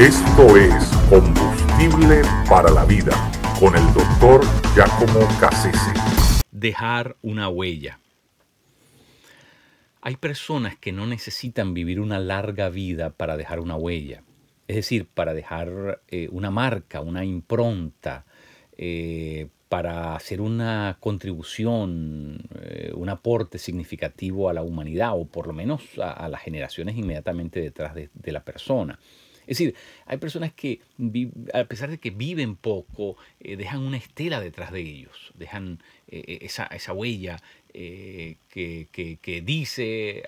Esto es Combustible para la Vida con el doctor Giacomo Cassese. Dejar una huella. Hay personas que no necesitan vivir una larga vida para dejar una huella, es decir, para dejar eh, una marca, una impronta, eh, para hacer una contribución, eh, un aporte significativo a la humanidad o por lo menos a, las generaciones inmediatamente detrás de, la persona. Es decir, hay personas que, a pesar de que viven poco, eh, dejan una estela detrás de ellos, dejan eh, esa, huella que, dice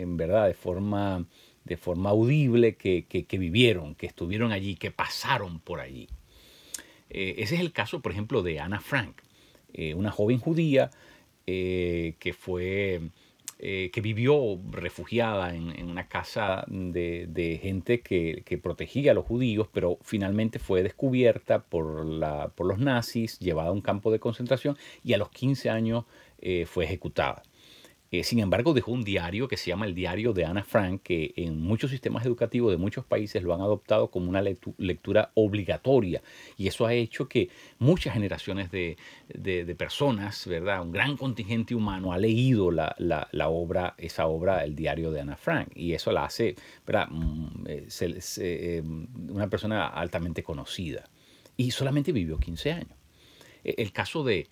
en, verdad de forma, audible que vivieron, que estuvieron allí, que pasaron por allí. Eh, ese es el caso, por ejemplo, de Anna Frank, eh, una joven judía eh, que fue que vivió refugiada en, una casa de, gente que, protegía a los judíos, pero finalmente fue descubierta por, la, por los nazis, llevada a un campo de concentración y a los 15 años fue ejecutada. Eh, sin embargo, dejó un diario que se llama el Diario de Ana Frank, que en muchos sistemas educativos de muchos países lo han adoptado como una lectura obligatoria. Y eso ha hecho que muchas generaciones de, personas, ¿verdad? un gran contingente humano ha leído la, obra, esa obra, el Diario de Ana Frank. Y eso la hace. Mm, eh, eh, una persona altamente conocida. Y solamente vivió 15 años. E, el caso de,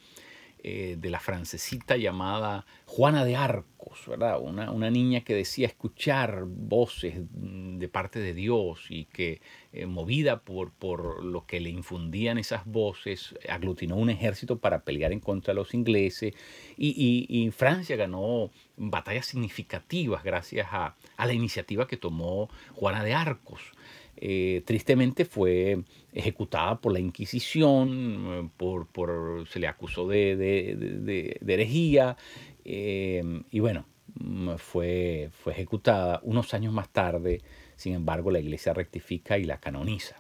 eh, de la francesita llamada Juana de Arcos, ¿verdad? Una, niña que decía escuchar voces de parte de Dios y que eh, movida por, por lo que le infundían esas voces, aglutinó un ejército para pelear en contra de los ingleses y, Francia ganó batallas significativas gracias a, a la iniciativa que tomó Juana de Arcos. Eh, tristemente fue ejecutada por la Inquisición, por, se le acusó de, de, herejía eh, y bueno, mm, fue, fue ejecutada unos años más tarde, sin embargo la iglesia rectifica y la canoniza.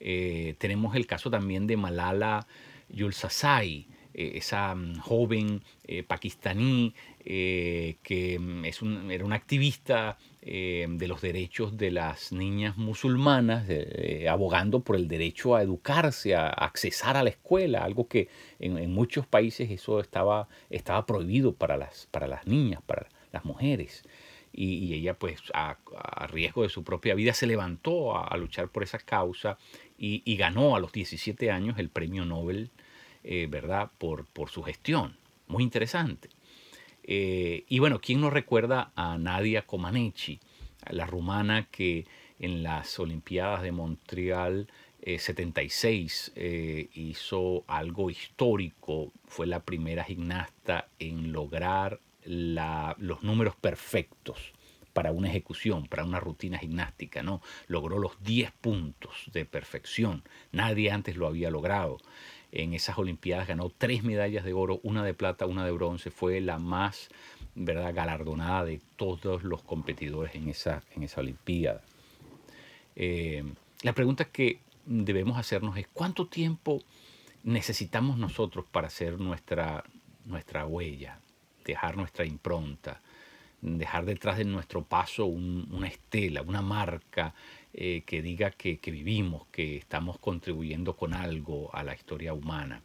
Eh, tenemos el caso también de Malala Yousafzai, esa mm, joven pakistaní que mm, es era una activista eh, de los derechos de las niñas musulmanas, eh, abogando por el derecho a educarse, a, accesar a la escuela, algo que en, muchos países eso estaba, estaba prohibido para las, para las niñas, para las mujeres. Y, ella pues a, riesgo de su propia vida se levantó a, luchar por esa causa y, ganó a los 17 años el premio Nobel, eh, ¿verdad?, por, por su gestión. Muy interesante. Eh, y bueno, ¿quién no recuerda a Nadia Comaneci, la rumana que en las Olimpiadas de Montreal 76 eh, eh, hizo algo histórico? Fue la primera gimnasta en lograr los números perfectos para una ejecución, para una rutina gimnástica, ¿no? Logró los 10 puntos de perfección. Nadie antes lo había logrado en esas Olimpiadas, ganó tres medallas de oro, una de plata, una de bronce, fue la más ¿verdad? galardonada de todos los competidores en esa, en esa Olimpiada. Eh, la pregunta que debemos hacernos es cuánto tiempo necesitamos nosotros para hacer nuestra, nuestra huella, dejar nuestra impronta, dejar detrás de nuestro paso una estela, una marca eh, que diga que, vivimos, que estamos contribuyendo con algo a la historia humana.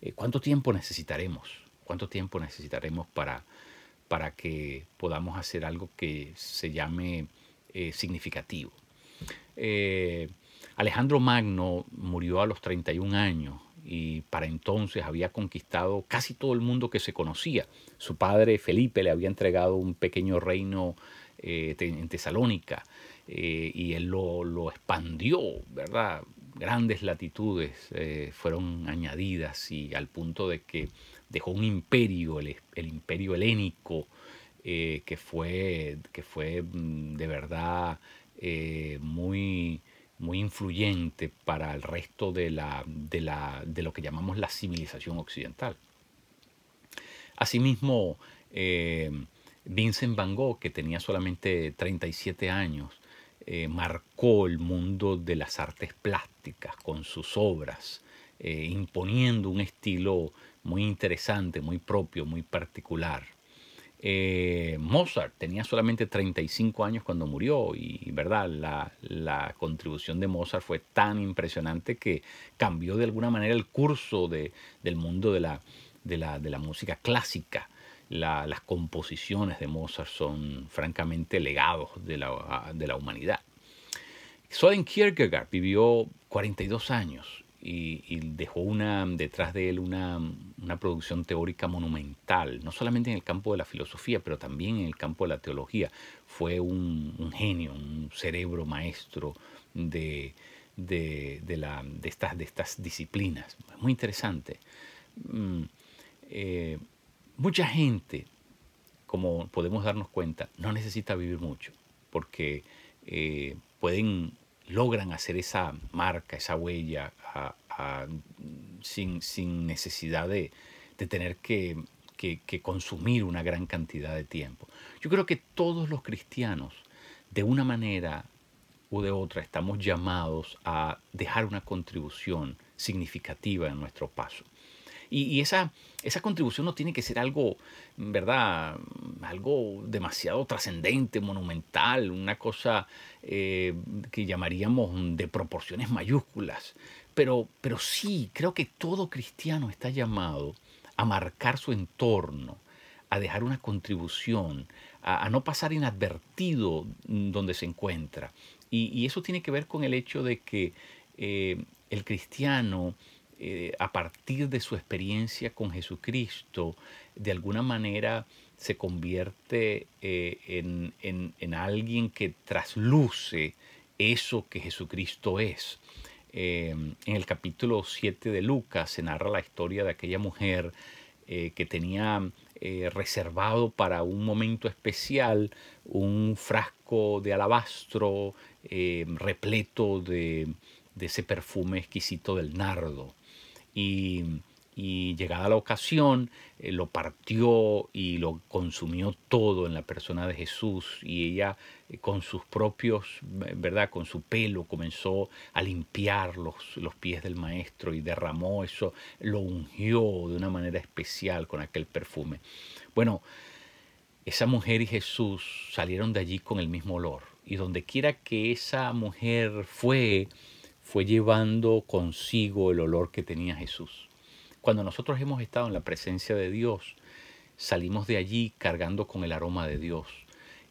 Eh, ¿Cuánto tiempo necesitaremos? ¿Cuánto tiempo necesitaremos para, para que podamos hacer algo que se llame eh, significativo? Alejandro Magno murió a los 31 años y para entonces había conquistado casi todo el mundo que se conocía. Su padre Felipe le había entregado un pequeño reino en Tesalónica eh, y él lo, expandió, ¿verdad? Grandes latitudes eh, fueron añadidas y al punto de que dejó un imperio, el, imperio helénico, eh, que, fue, que fue mm, de verdad muy, muy influyente para el resto de, la, de, la, de lo que llamamos la civilización occidental. Asimismo, Vincent Van Gogh, que tenía solamente 37 años, eh, marcó el mundo de las artes plásticas con sus obras, eh, imponiendo un estilo muy interesante, muy propio, muy particular. Eh, Mozart tenía solamente 35 años cuando murió y, ¿verdad? La, contribución de Mozart fue tan impresionante que cambió de alguna manera el curso de, del mundo de la, de la, de la música clásica. las composiciones de Mozart son francamente legados de la, de la humanidad. Soren Kierkegaard vivió 42 años y, dejó una, detrás de él una, producción teórica monumental, no solamente en el campo de la filosofía, pero también en el campo de la teología. Fue un, genio, un cerebro maestro de, de, la, de, estas, de estas disciplinas. Muy interesante. Mm, eh, mucha gente, como podemos darnos cuenta, no necesita vivir mucho, porque eh, pueden logran hacer esa marca, esa huella sin, sin, necesidad de, tener que, consumir una gran cantidad de tiempo. Yo creo que todos los cristianos, de una manera u de otra, estamos llamados a dejar una contribución significativa en nuestro paso. Y, esa, esa contribución no tiene que ser algo, ¿verdad? Algo demasiado trascendente, monumental, una cosa eh, que llamaríamos de proporciones mayúsculas. Pero, pero sí, creo que todo cristiano está llamado a marcar su entorno, a dejar una contribución, a, no pasar inadvertido donde se encuentra. Y, eso tiene que ver con el hecho de que eh, el cristiano eh, a partir de su experiencia con Jesucristo, de alguna manera se convierte eh, en, alguien que trasluce eso que Jesucristo es. Eh, en el capítulo 7 de Lucas se narra la historia de aquella mujer que tenía reservado para un momento especial un frasco de alabastro repleto de, de ese perfume exquisito del nardo. Y, llegada la ocasión, eh, lo partió y lo consumió todo en la persona de Jesús y ella eh, con sus propios, ¿verdad? Con su pelo comenzó a limpiar los, los pies del maestro y derramó eso, lo ungió de una manera especial con aquel perfume. Bueno, esa mujer y Jesús salieron de allí con el mismo olor y donde quiera que esa mujer fue, fue llevando consigo el olor que tenía Jesús. Cuando nosotros hemos estado en la presencia de Dios, salimos de allí cargando con el aroma de Dios.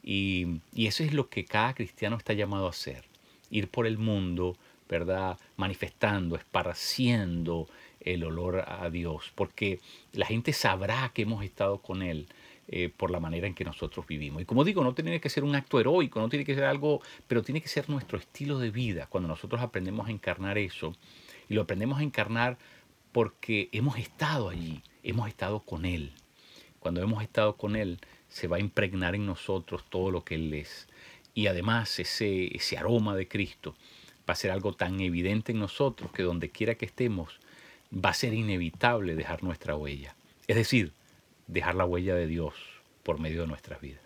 Y, eso es lo que cada cristiano está llamado a hacer, ir por el mundo, ¿verdad? Manifestando, esparciendo el olor a Dios, porque la gente sabrá que hemos estado con Él eh, por la manera en que nosotros vivimos. Y como digo, no tiene que ser un acto heroico, no tiene que ser algo, pero tiene que ser nuestro estilo de vida. Cuando nosotros aprendemos a encarnar eso, y lo aprendemos a encarnar porque hemos estado allí, hemos estado con Él. Cuando hemos estado con Él, se va a impregnar en nosotros todo lo que Él es. Y además ese, ese aroma de Cristo va a ser algo tan evidente en nosotros que donde quiera que estemos, va a ser inevitable dejar nuestra huella. Es decir, dejar la huella de Dios por medio de nuestras vidas.